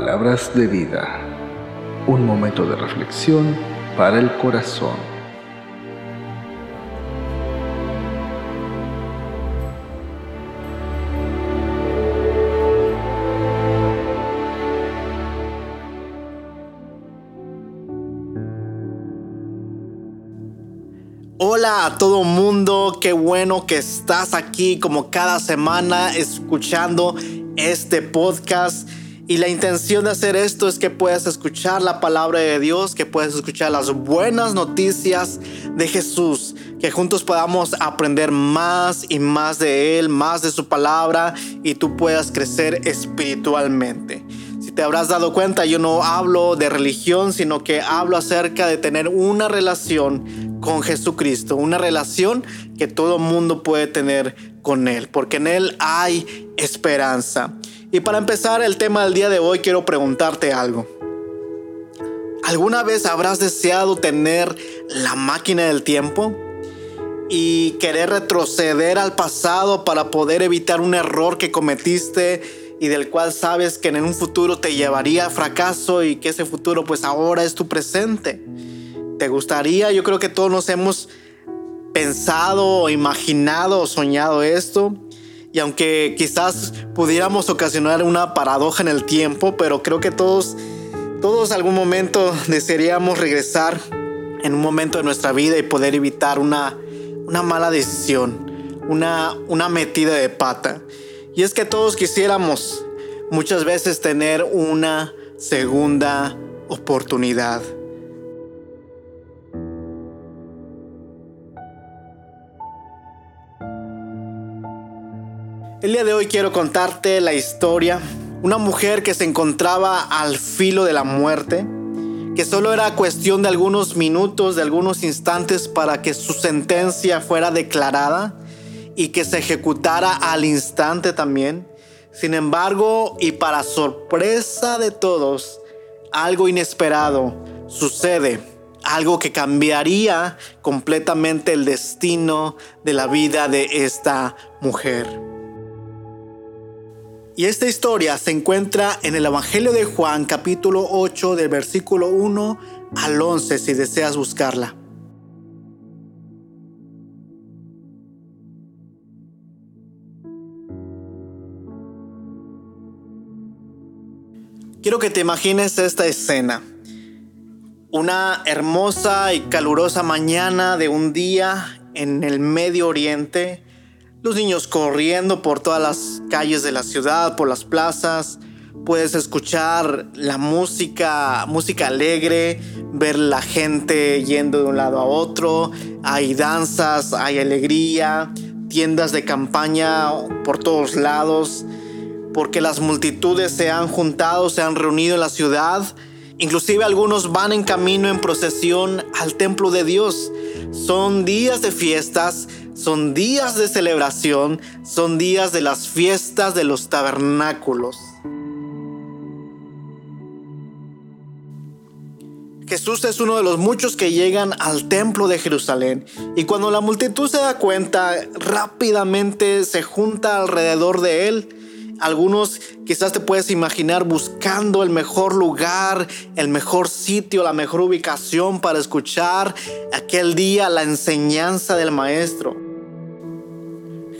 Palabras de vida. Un momento de reflexión para el corazón. Hola a todo mundo, qué bueno que estás aquí como cada semana escuchando este podcast. Y la intención de hacer esto es que puedas escuchar la palabra de Dios, que puedas escuchar las buenas noticias de Jesús, que juntos podamos aprender más y más de Él, más de su palabra y tú puedas crecer espiritualmente. Si te habrás dado cuenta, yo no hablo de religión, sino que hablo acerca de tener una relación con Jesucristo, una relación que todo mundo puede tener con Él, porque en Él hay esperanza. Y para empezar el tema del día de hoy, quiero preguntarte algo. ¿Alguna vez habrás deseado tener la máquina del tiempo y querer retroceder al pasado para poder evitar un error que cometiste y del cual sabes que en un futuro te llevaría a fracaso y que ese futuro pues ahora es tu presente? ¿Te gustaría? Yo creo que todos nos hemos pensado, imaginado o soñado esto. Y aunque quizás pudiéramos ocasionar una paradoja en el tiempo, pero creo que todos, todos algún momento desearíamos regresar en un momento de nuestra vida y poder evitar una, una mala decisión, una, una metida de pata. Y es que todos quisiéramos muchas veces tener una segunda oportunidad. El día de hoy quiero contarte la historia. Una mujer que se encontraba al filo de la muerte, que solo era cuestión de algunos minutos, de algunos instantes para que su sentencia fuera declarada y que se ejecutara al instante también. Sin embargo, y para sorpresa de todos, algo inesperado sucede, algo que cambiaría completamente el destino de la vida de esta mujer. Y esta historia se encuentra en el Evangelio de Juan capítulo 8 del versículo 1 al 11 si deseas buscarla. Quiero que te imagines esta escena. Una hermosa y calurosa mañana de un día en el Medio Oriente los niños corriendo por todas las calles de la ciudad, por las plazas. Puedes escuchar la música, música alegre, ver la gente yendo de un lado a otro. Hay danzas, hay alegría, tiendas de campaña por todos lados, porque las multitudes se han juntado, se han reunido en la ciudad. Inclusive algunos van en camino en procesión al templo de Dios. Son días de fiestas, son días de celebración, son días de las fiestas de los tabernáculos. Jesús es uno de los muchos que llegan al templo de Jerusalén y cuando la multitud se da cuenta, rápidamente se junta alrededor de él. Algunos quizás te puedes imaginar buscando el mejor lugar, el mejor sitio, la mejor ubicación para escuchar aquel día la enseñanza del maestro.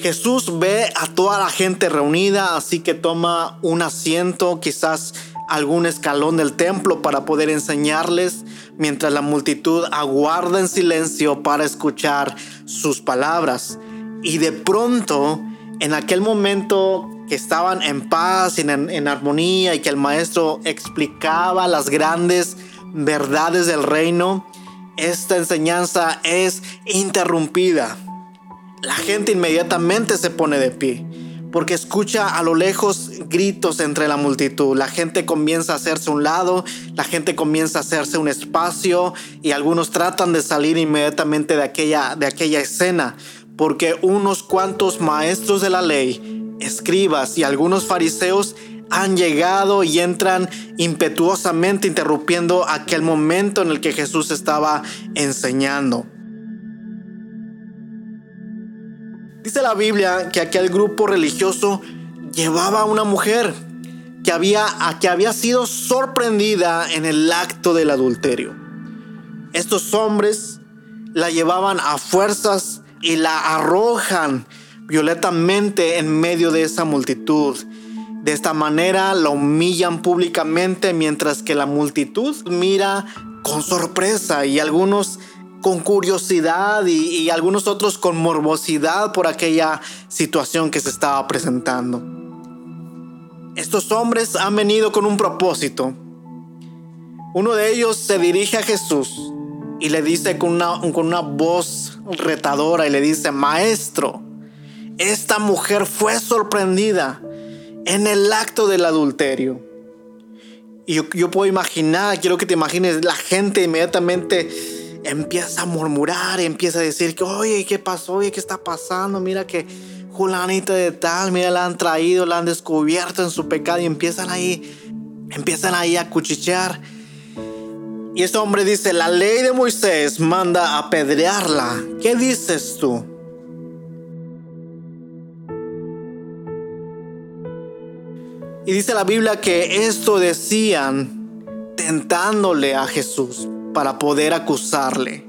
Jesús ve a toda la gente reunida, así que toma un asiento, quizás algún escalón del templo para poder enseñarles, mientras la multitud aguarda en silencio para escuchar sus palabras. Y de pronto, en aquel momento que estaban en paz en, en armonía y que el maestro explicaba las grandes verdades del reino, esta enseñanza es interrumpida la gente inmediatamente se pone de pie porque escucha a lo lejos gritos entre la multitud. La gente comienza a hacerse un lado, la gente comienza a hacerse un espacio y algunos tratan de salir inmediatamente de aquella, de aquella escena porque unos cuantos maestros de la ley, escribas y algunos fariseos han llegado y entran impetuosamente interrumpiendo aquel momento en el que Jesús estaba enseñando. Dice la Biblia que aquel grupo religioso llevaba a una mujer que había, que había sido sorprendida en el acto del adulterio. Estos hombres la llevaban a fuerzas y la arrojan violentamente en medio de esa multitud. De esta manera la humillan públicamente mientras que la multitud mira con sorpresa y algunos con curiosidad y, algunos otros con morbosidad por aquella situación que se estaba presentando. Estos hombres han venido con un propósito. Uno de ellos se dirige a Jesús y le dice con una, con una voz retadora y le dice, maestro, esta mujer fue sorprendida en el acto del adulterio. Y yo, yo puedo imaginar, quiero que te imagines, la gente inmediatamente empieza a murmurar, empieza a decir que, oye, ¿qué pasó? Oye, ¿qué está pasando? Mira que Julanita de tal, mira, la han traído, la han descubierto en su pecado y empiezan ahí, empiezan ahí a cuchichear. Y este hombre dice, la ley de Moisés manda a apedrearla. ¿Qué dices tú? Y dice la Biblia que esto decían tentándole a Jesús para poder acusarle.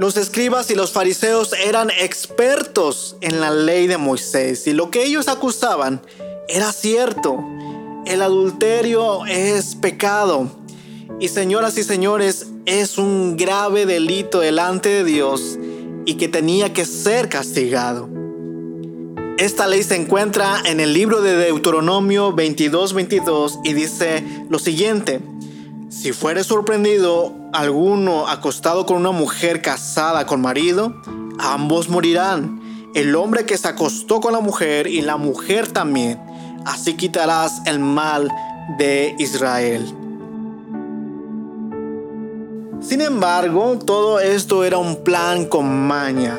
Los escribas y los fariseos eran expertos en la ley de Moisés y lo que ellos acusaban era cierto. El adulterio es pecado y señoras y señores es un grave delito delante de Dios y que tenía que ser castigado. Esta ley se encuentra en el libro de Deuteronomio 22-22 y dice lo siguiente. Si fuere sorprendido alguno acostado con una mujer casada con marido, ambos morirán. El hombre que se acostó con la mujer y la mujer también. Así quitarás el mal de Israel. Sin embargo, todo esto era un plan con maña.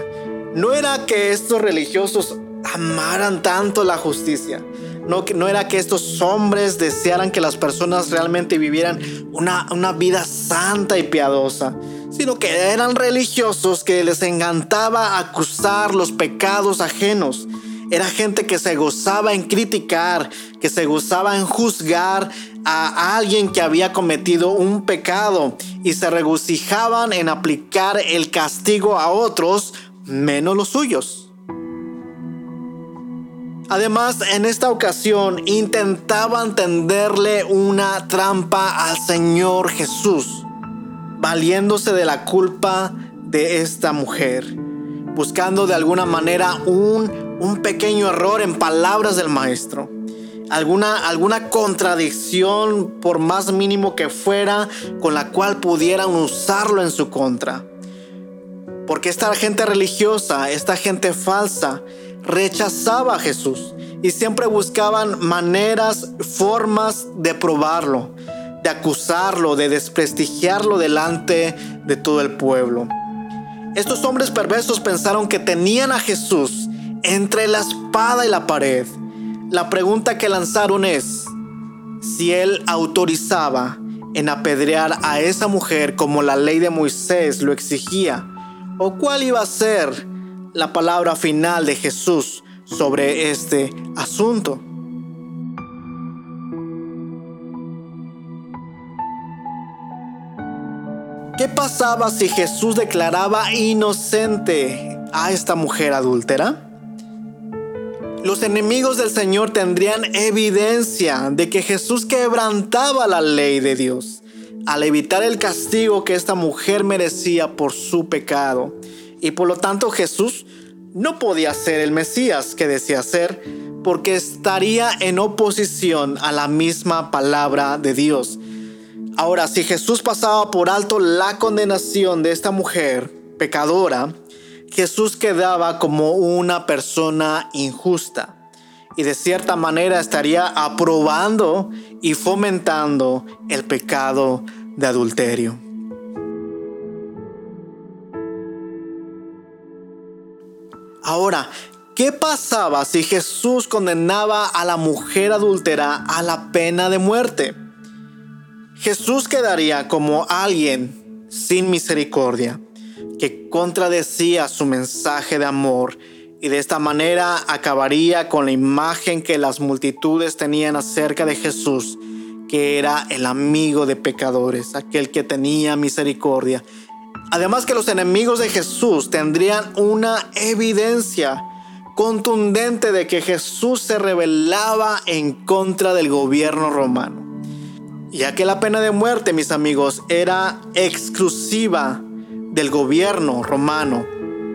No era que estos religiosos amaran tanto la justicia. No, era que estos hombres desearan que las personas realmente vivieran una, una vida santa y piadosa, sino que eran religiosos que les encantaba acusar los pecados ajenos. Era gente que se gozaba en criticar, que se gozaba en juzgar a alguien que había cometido un pecado y se regocijaban en aplicar el castigo a otros menos los suyos. Además, en esta ocasión intentaban tenderle una trampa al Señor Jesús, valiéndose de la culpa de esta mujer, buscando de alguna manera un, un pequeño error en palabras del maestro. Alguna, alguna contradicción, por más mínimo que fuera, con la cual pudieran usarlo en su contra. Porque esta gente religiosa, esta gente falsa, rechazaba a Jesús y siempre buscaban maneras, formas de probarlo, de acusarlo, de desprestigiarlo delante de todo el pueblo. Estos hombres perversos pensaron que tenían a Jesús entre la espada y la pared. La pregunta que lanzaron es si él autorizaba en apedrear a esa mujer como la ley de Moisés lo exigía, o cuál iba a ser la palabra final de Jesús sobre este asunto. ¿Qué pasaba si Jesús declaraba inocente a esta mujer adúltera? Los enemigos del Señor tendrían evidencia de que Jesús quebrantaba la ley de Dios al evitar el castigo que esta mujer merecía por su pecado y por lo tanto Jesús no podía ser el Mesías que decía ser porque estaría en oposición a la misma palabra de Dios. Ahora, si Jesús pasaba por alto la condenación de esta mujer pecadora, Jesús quedaba como una persona injusta y de cierta manera estaría aprobando y fomentando el pecado de adulterio. Ahora, ¿qué pasaba si Jesús condenaba a la mujer adúltera a la pena de muerte? Jesús quedaría como alguien sin misericordia, que contradecía su mensaje de amor y de esta manera acabaría con la imagen que las multitudes tenían acerca de Jesús, que era el amigo de pecadores, aquel que tenía misericordia. Además que los enemigos de Jesús tendrían una evidencia contundente de que Jesús se rebelaba en contra del gobierno romano. Ya que la pena de muerte, mis amigos, era exclusiva del gobierno romano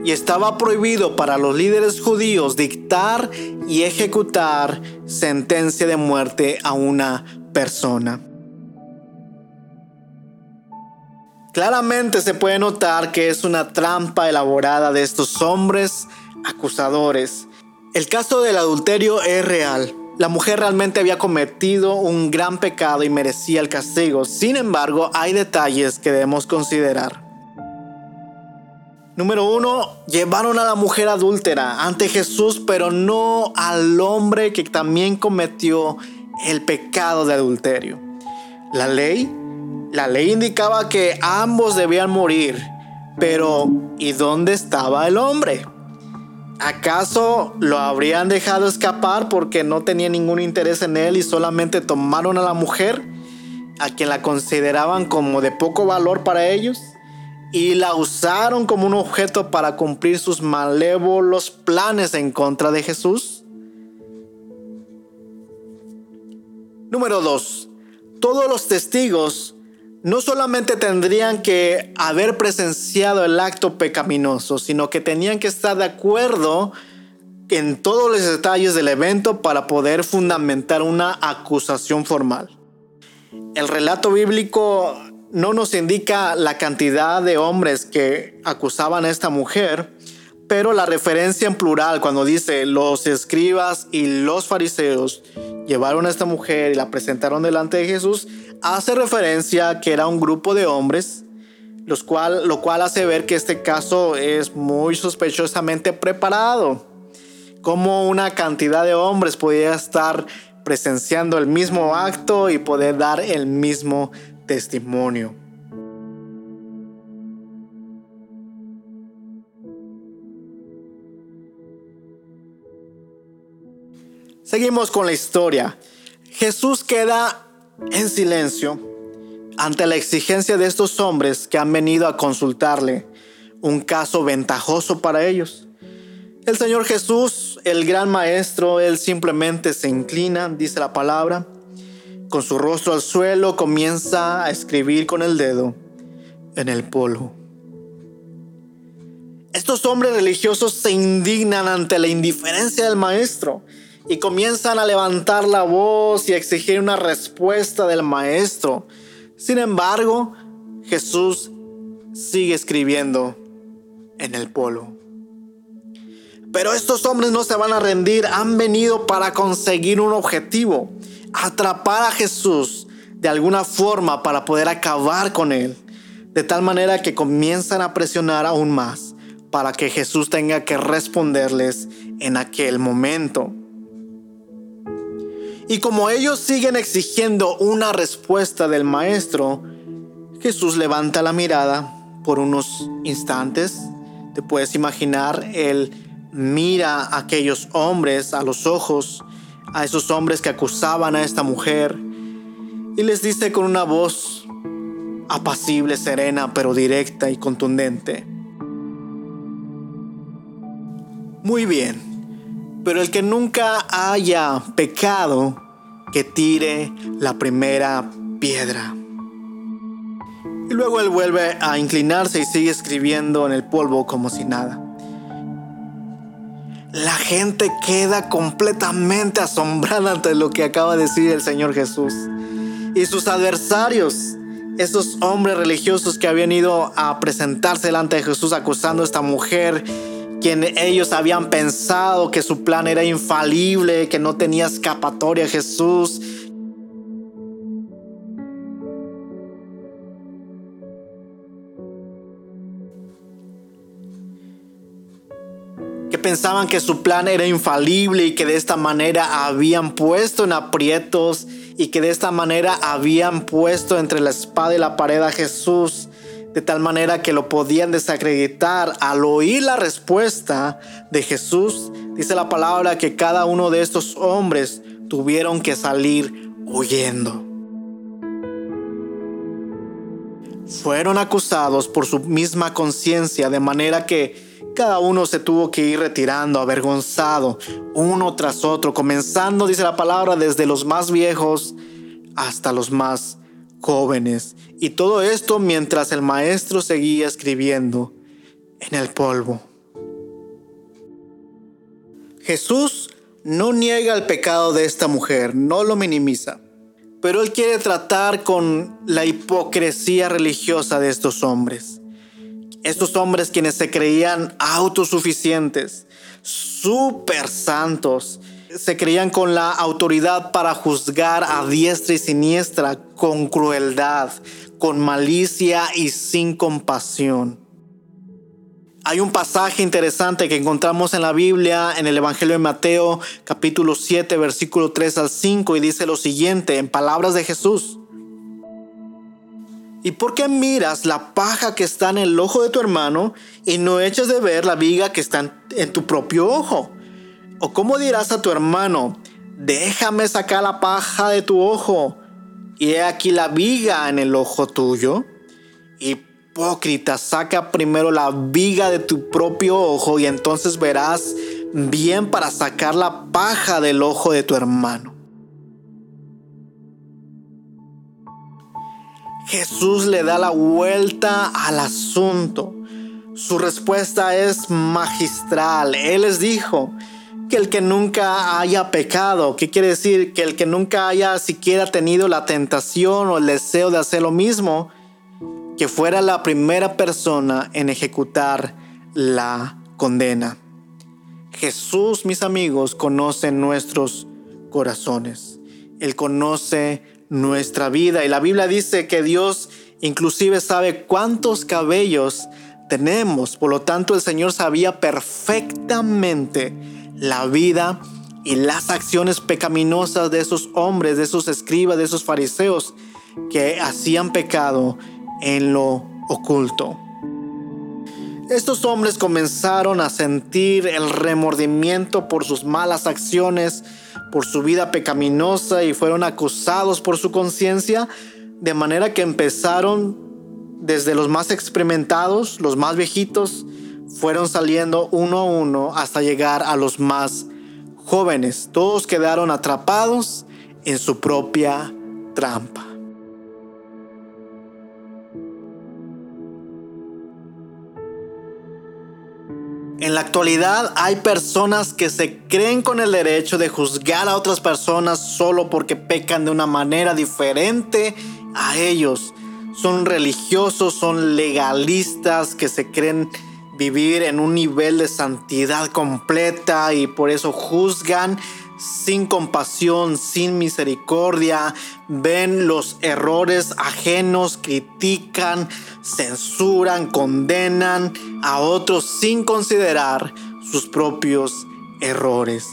y estaba prohibido para los líderes judíos dictar y ejecutar sentencia de muerte a una persona. Claramente se puede notar que es una trampa elaborada de estos hombres acusadores. El caso del adulterio es real. La mujer realmente había cometido un gran pecado y merecía el castigo. Sin embargo, hay detalles que debemos considerar. Número uno, llevaron a la mujer adúltera ante Jesús, pero no al hombre que también cometió el pecado de adulterio. La ley, la ley indicaba que ambos debían morir, pero ¿y dónde estaba el hombre? ¿Acaso lo habrían dejado escapar porque no tenía ningún interés en él y solamente tomaron a la mujer, a quien la consideraban como de poco valor para ellos? y la usaron como un objeto para cumplir sus malévolos planes en contra de Jesús? Número 2. Todos los testigos no solamente tendrían que haber presenciado el acto pecaminoso, sino que tenían que estar de acuerdo en todos los detalles del evento para poder fundamentar una acusación formal. El relato bíblico no nos indica la cantidad de hombres que acusaban a esta mujer, pero la referencia en plural cuando dice los escribas y los fariseos llevaron a esta mujer y la presentaron delante de Jesús, hace referencia a que era un grupo de hombres, los cual, lo cual hace ver que este caso es muy sospechosamente preparado. Como una cantidad de hombres podía estar presenciando el mismo acto y poder dar el mismo testimonio. Seguimos con la historia. Jesús queda en silencio ante la exigencia de estos hombres que han venido a consultarle un caso ventajoso para ellos. El Señor Jesús, el gran maestro, él simplemente se inclina, dice la palabra, con su rostro al suelo, comienza a escribir con el dedo en el polvo. Estos hombres religiosos se indignan ante la indiferencia del maestro y comienzan a levantar la voz y a exigir una respuesta del maestro. Sin embargo, Jesús sigue escribiendo en el polvo. Pero estos hombres no se van a rendir, han venido para conseguir un objetivo atrapar a Jesús de alguna forma para poder acabar con él. De tal manera que comienzan a presionar aún más para que Jesús tenga que responderles en aquel momento. Y como ellos siguen exigiendo una respuesta del maestro, Jesús levanta la mirada por unos instantes. Te puedes imaginar, él mira a aquellos hombres a los ojos a esos hombres que acusaban a esta mujer y les dice con una voz apacible, serena, pero directa y contundente. Muy bien, pero el que nunca haya pecado, que tire la primera piedra. Y luego él vuelve a inclinarse y sigue escribiendo en el polvo como si nada la gente queda completamente asombrada ante lo que acaba de decir el Señor Jesús. Y sus adversarios, esos hombres religiosos que habían ido a presentarse delante de Jesús acusando a esta mujer, quien ellos habían pensado que su plan era infalible, que no tenía escapatoria Jesús, pensaban que su plan era infalible y que de esta manera habían puesto en aprietos y que de esta manera habían puesto entre la espada y la pared a Jesús, de tal manera que lo podían desacreditar al oír la respuesta de Jesús. Dice la palabra que cada uno de estos hombres tuvieron que salir huyendo. Fueron acusados por su misma conciencia, de manera que cada uno se tuvo que ir retirando, avergonzado, uno tras otro, comenzando, dice la palabra, desde los más viejos hasta los más jóvenes. Y todo esto mientras el maestro seguía escribiendo en el polvo. Jesús no niega el pecado de esta mujer, no lo minimiza, pero él quiere tratar con la hipocresía religiosa de estos hombres. Estos hombres quienes se creían autosuficientes, super santos, se creían con la autoridad para juzgar a diestra y siniestra, con crueldad, con malicia y sin compasión. Hay un pasaje interesante que encontramos en la Biblia, en el Evangelio de Mateo, capítulo 7, versículo 3 al 5, y dice lo siguiente, en palabras de Jesús. ¿Y por qué miras la paja que está en el ojo de tu hermano y no echas de ver la viga que está en tu propio ojo? ¿O cómo dirás a tu hermano, déjame sacar la paja de tu ojo y he aquí la viga en el ojo tuyo? Hipócrita, saca primero la viga de tu propio ojo y entonces verás bien para sacar la paja del ojo de tu hermano. Jesús le da la vuelta al asunto. Su respuesta es magistral. Él les dijo que el que nunca haya pecado, ¿qué quiere decir? Que el que nunca haya siquiera tenido la tentación o el deseo de hacer lo mismo, que fuera la primera persona en ejecutar la condena. Jesús, mis amigos, conoce nuestros corazones. Él conoce nuestra vida. Y la Biblia dice que Dios inclusive sabe cuántos cabellos tenemos. Por lo tanto, el Señor sabía perfectamente la vida y las acciones pecaminosas de esos hombres, de esos escribas, de esos fariseos que hacían pecado en lo oculto. Estos hombres comenzaron a sentir el remordimiento por sus malas acciones, por su vida pecaminosa y fueron acusados por su conciencia, de manera que empezaron desde los más experimentados, los más viejitos, fueron saliendo uno a uno hasta llegar a los más jóvenes. Todos quedaron atrapados en su propia trampa. En la actualidad hay personas que se creen con el derecho de juzgar a otras personas solo porque pecan de una manera diferente a ellos. Son religiosos, son legalistas que se creen vivir en un nivel de santidad completa y por eso juzgan sin compasión, sin misericordia, ven los errores ajenos, critican, censuran, condenan a otros sin considerar sus propios errores.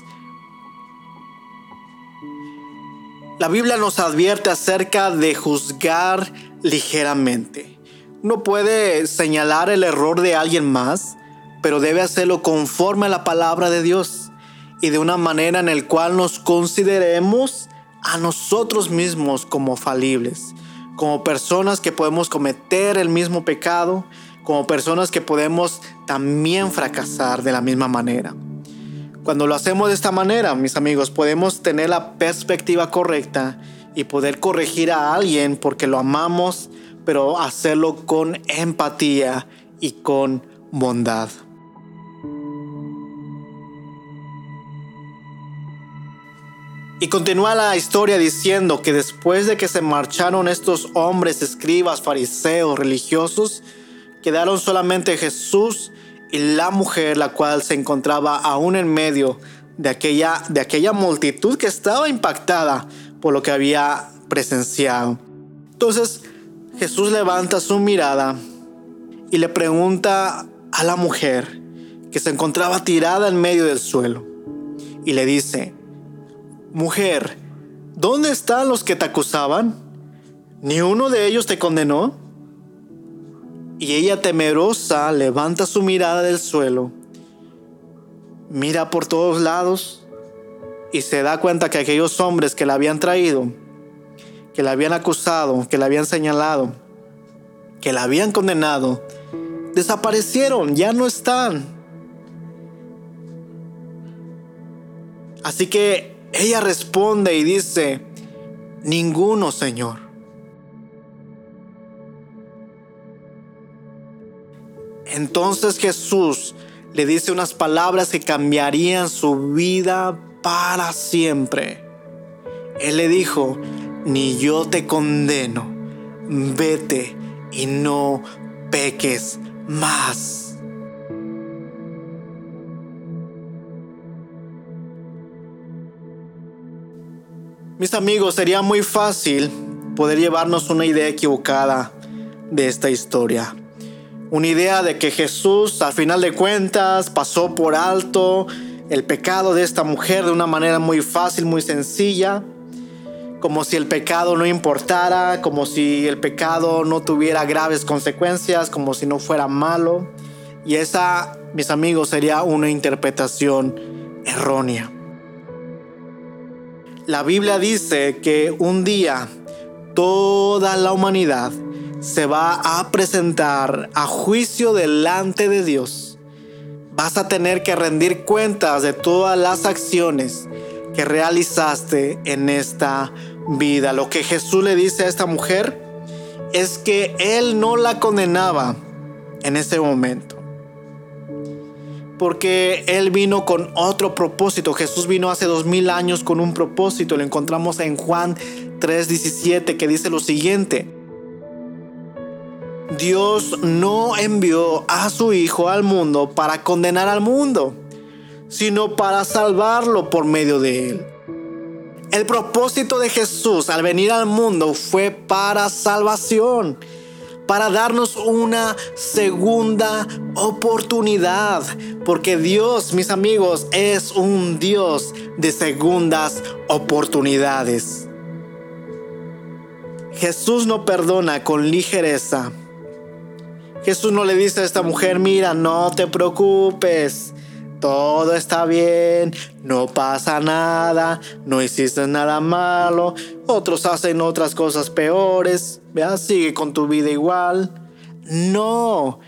La Biblia nos advierte acerca de juzgar ligeramente. Uno puede señalar el error de alguien más, pero debe hacerlo conforme a la palabra de Dios y de una manera en la cual nos consideremos a nosotros mismos como falibles, como personas que podemos cometer el mismo pecado, como personas que podemos también fracasar de la misma manera. Cuando lo hacemos de esta manera, mis amigos, podemos tener la perspectiva correcta y poder corregir a alguien porque lo amamos, pero hacerlo con empatía y con bondad. Y continúa la historia diciendo que después de que se marcharon estos hombres, escribas, fariseos, religiosos, quedaron solamente Jesús y la mujer, la cual se encontraba aún en medio de aquella, de aquella multitud que estaba impactada por lo que había presenciado. Entonces Jesús levanta su mirada y le pregunta a la mujer que se encontraba tirada en medio del suelo y le dice, Mujer, ¿dónde están los que te acusaban? ¿Ni uno de ellos te condenó? Y ella temerosa levanta su mirada del suelo, mira por todos lados y se da cuenta que aquellos hombres que la habían traído, que la habían acusado, que la habían señalado, que la habían condenado, desaparecieron, ya no están. Así que ella responde y dice, ninguno, Señor. Entonces Jesús le dice unas palabras que cambiarían su vida para siempre. Él le dijo, ni yo te condeno, vete y no peques más. Mis amigos, sería muy fácil poder llevarnos una idea equivocada de esta historia. Una idea de que Jesús, al final de cuentas, pasó por alto el pecado de esta mujer de una manera muy fácil, muy sencilla, como si el pecado no importara, como si el pecado no tuviera graves consecuencias, como si no fuera malo. Y esa, mis amigos, sería una interpretación errónea. La Biblia dice que un día toda la humanidad se va a presentar a juicio delante de Dios. Vas a tener que rendir cuentas de todas las acciones que realizaste en esta vida. Lo que Jesús le dice a esta mujer es que Él no la condenaba en ese momento. Porque Él vino con otro propósito. Jesús vino hace dos mil años con un propósito. Lo encontramos en Juan 3:17 que dice lo siguiente. Dios no envió a su Hijo al mundo para condenar al mundo, sino para salvarlo por medio de él. El propósito de Jesús al venir al mundo fue para salvación, para darnos una segunda oportunidad, porque Dios, mis amigos, es un Dios de segundas oportunidades. Jesús no perdona con ligereza Jesús no le dice a esta mujer, mira, no te preocupes, todo está bien, no pasa nada, no hiciste nada malo, otros hacen otras cosas peores, vea, sigue con tu vida igual. No,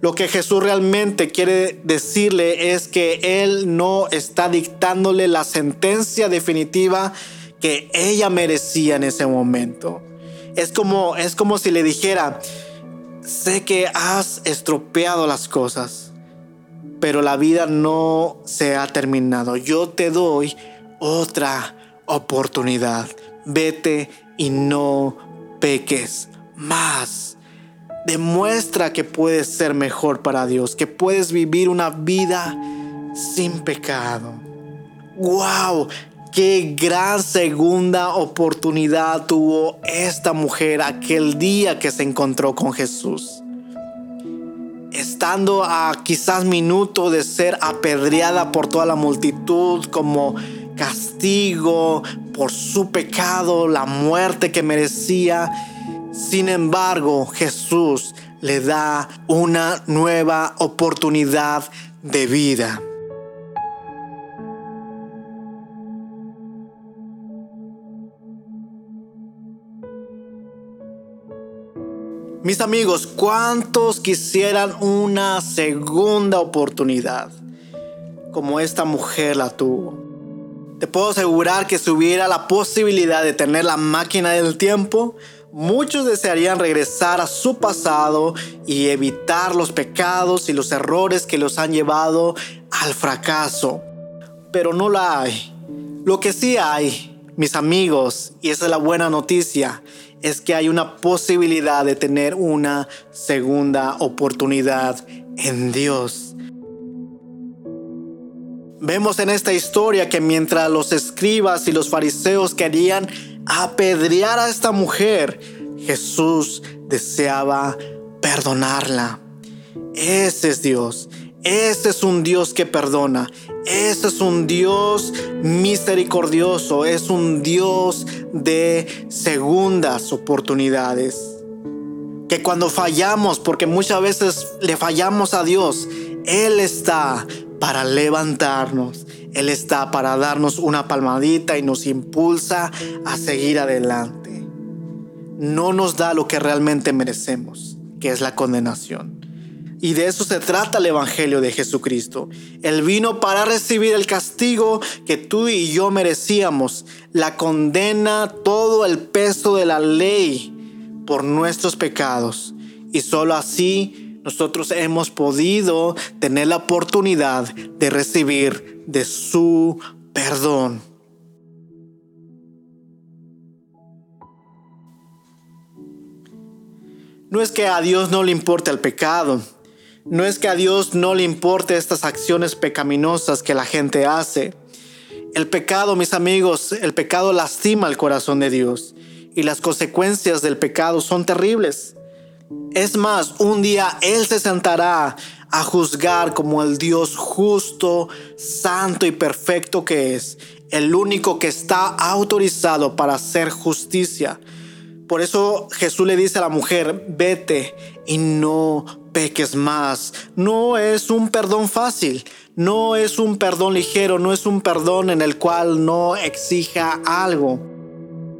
lo que Jesús realmente quiere decirle es que Él no está dictándole la sentencia definitiva que ella merecía en ese momento. Es como, es como si le dijera, sé que has estropeado las cosas, pero la vida no se ha terminado. Yo te doy otra oportunidad. Vete y no peques más. Demuestra que puedes ser mejor para Dios, que puedes vivir una vida sin pecado. ¡Wow! Qué gran segunda oportunidad tuvo esta mujer aquel día que se encontró con Jesús. A quizás minuto de ser apedreada por toda la multitud como castigo por su pecado, la muerte que merecía. Sin embargo, Jesús le da una nueva oportunidad de vida. Mis amigos, ¿cuántos quisieran una segunda oportunidad como esta mujer la tuvo? Te puedo asegurar que si hubiera la posibilidad de tener la máquina del tiempo, muchos desearían regresar a su pasado y evitar los pecados y los errores que los han llevado al fracaso. Pero no la hay. Lo que sí hay, mis amigos, y esa es la buena noticia, es que hay una posibilidad de tener una segunda oportunidad en Dios. Vemos en esta historia que mientras los escribas y los fariseos querían apedrear a esta mujer, Jesús deseaba perdonarla. Ese es Dios. Ese es un Dios que perdona. Ese es un Dios misericordioso. Es un Dios de segundas oportunidades. Que cuando fallamos, porque muchas veces le fallamos a Dios, Él está para levantarnos. Él está para darnos una palmadita y nos impulsa a seguir adelante. No nos da lo que realmente merecemos, que es la condenación. Y de eso se trata el Evangelio de Jesucristo. Él vino para recibir el castigo que tú y yo merecíamos, la condena, todo el peso de la ley por nuestros pecados. Y solo así nosotros hemos podido tener la oportunidad de recibir de su perdón. No es que a Dios no le importe el pecado, no es que a Dios no le importe estas acciones pecaminosas que la gente hace. El pecado, mis amigos, el pecado lastima el corazón de Dios y las consecuencias del pecado son terribles. Es más, un día Él se sentará a juzgar como el Dios justo, santo y perfecto que es, el único que está autorizado para hacer justicia. Por eso Jesús le dice a la mujer, vete y no peques más. No es un perdón fácil, no es un perdón ligero, no es un perdón en el cual no exija algo.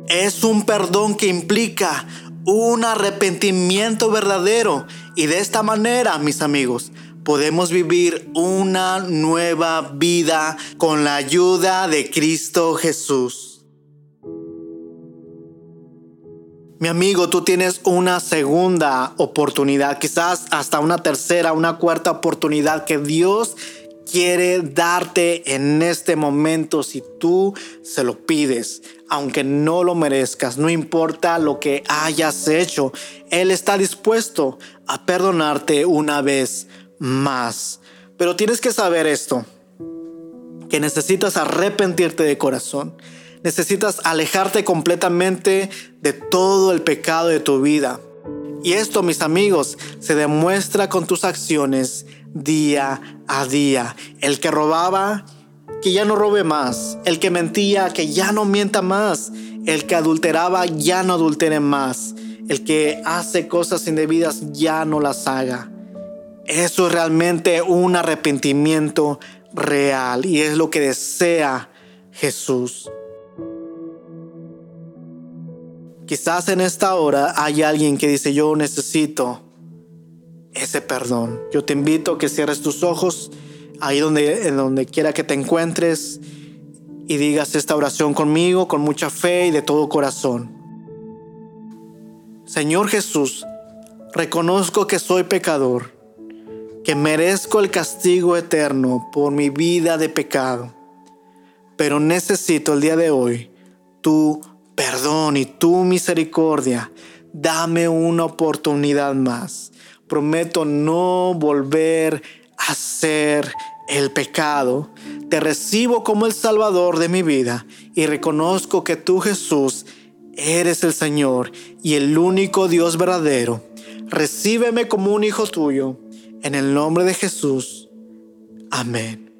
Es un perdón que implica un arrepentimiento verdadero y de esta manera, mis amigos, podemos vivir una nueva vida con la ayuda de Cristo Jesús. Mi amigo, tú tienes una segunda oportunidad, quizás hasta una tercera, una cuarta oportunidad que Dios quiere darte en este momento si tú se lo pides, aunque no lo merezcas, no importa lo que hayas hecho, Él está dispuesto a perdonarte una vez más. Pero tienes que saber esto, que necesitas arrepentirte de corazón. Necesitas alejarte completamente de todo el pecado de tu vida. Y esto, mis amigos, se demuestra con tus acciones día a día. El que robaba, que ya no robe más. El que mentía, que ya no mienta más. El que adulteraba, ya no adultere más. El que hace cosas indebidas, ya no las haga. Eso es realmente un arrepentimiento real y es lo que desea Jesús. Quizás en esta hora hay alguien que dice, yo necesito ese perdón. Yo te invito a que cierres tus ojos ahí donde, en donde quiera que te encuentres y digas esta oración conmigo con mucha fe y de todo corazón. Señor Jesús, reconozco que soy pecador, que merezco el castigo eterno por mi vida de pecado, pero necesito el día de hoy tu perdón y tu misericordia. Dame una oportunidad más. Prometo no volver a hacer el pecado. Te recibo como el Salvador de mi vida y reconozco que tú Jesús eres el Señor y el único Dios verdadero. Recíbeme como un hijo tuyo. En el nombre de Jesús. Amén.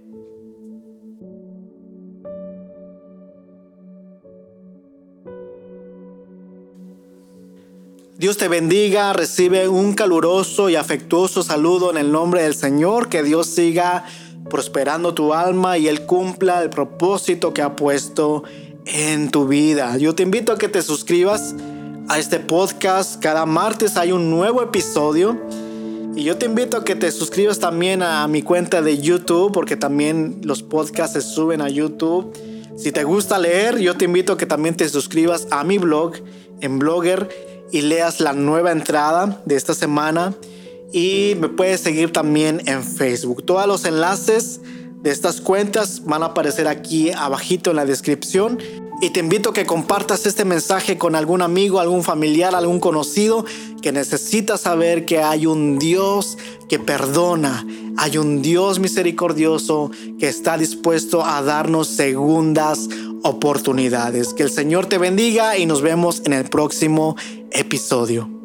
Dios te bendiga, recibe un caluroso y afectuoso saludo en el nombre del Señor, que Dios siga prosperando tu alma y Él cumpla el propósito que ha puesto en tu vida. Yo te invito a que te suscribas a este podcast. Cada martes hay un nuevo episodio. Y yo te invito a que te suscribas también a mi cuenta de YouTube, porque también los podcasts se suben a YouTube. Si te gusta leer, yo te invito a que también te suscribas a mi blog en Blogger y leas la nueva entrada de esta semana. Y me puedes seguir también en Facebook. Todos los enlaces de estas cuentas van a aparecer aquí abajito en la descripción. Y te invito a que compartas este mensaje con algún amigo, algún familiar, algún conocido que necesita saber que hay un Dios que perdona, hay un Dios misericordioso que está dispuesto a darnos segundas oportunidades. Que el Señor te bendiga y nos vemos en el próximo episodio.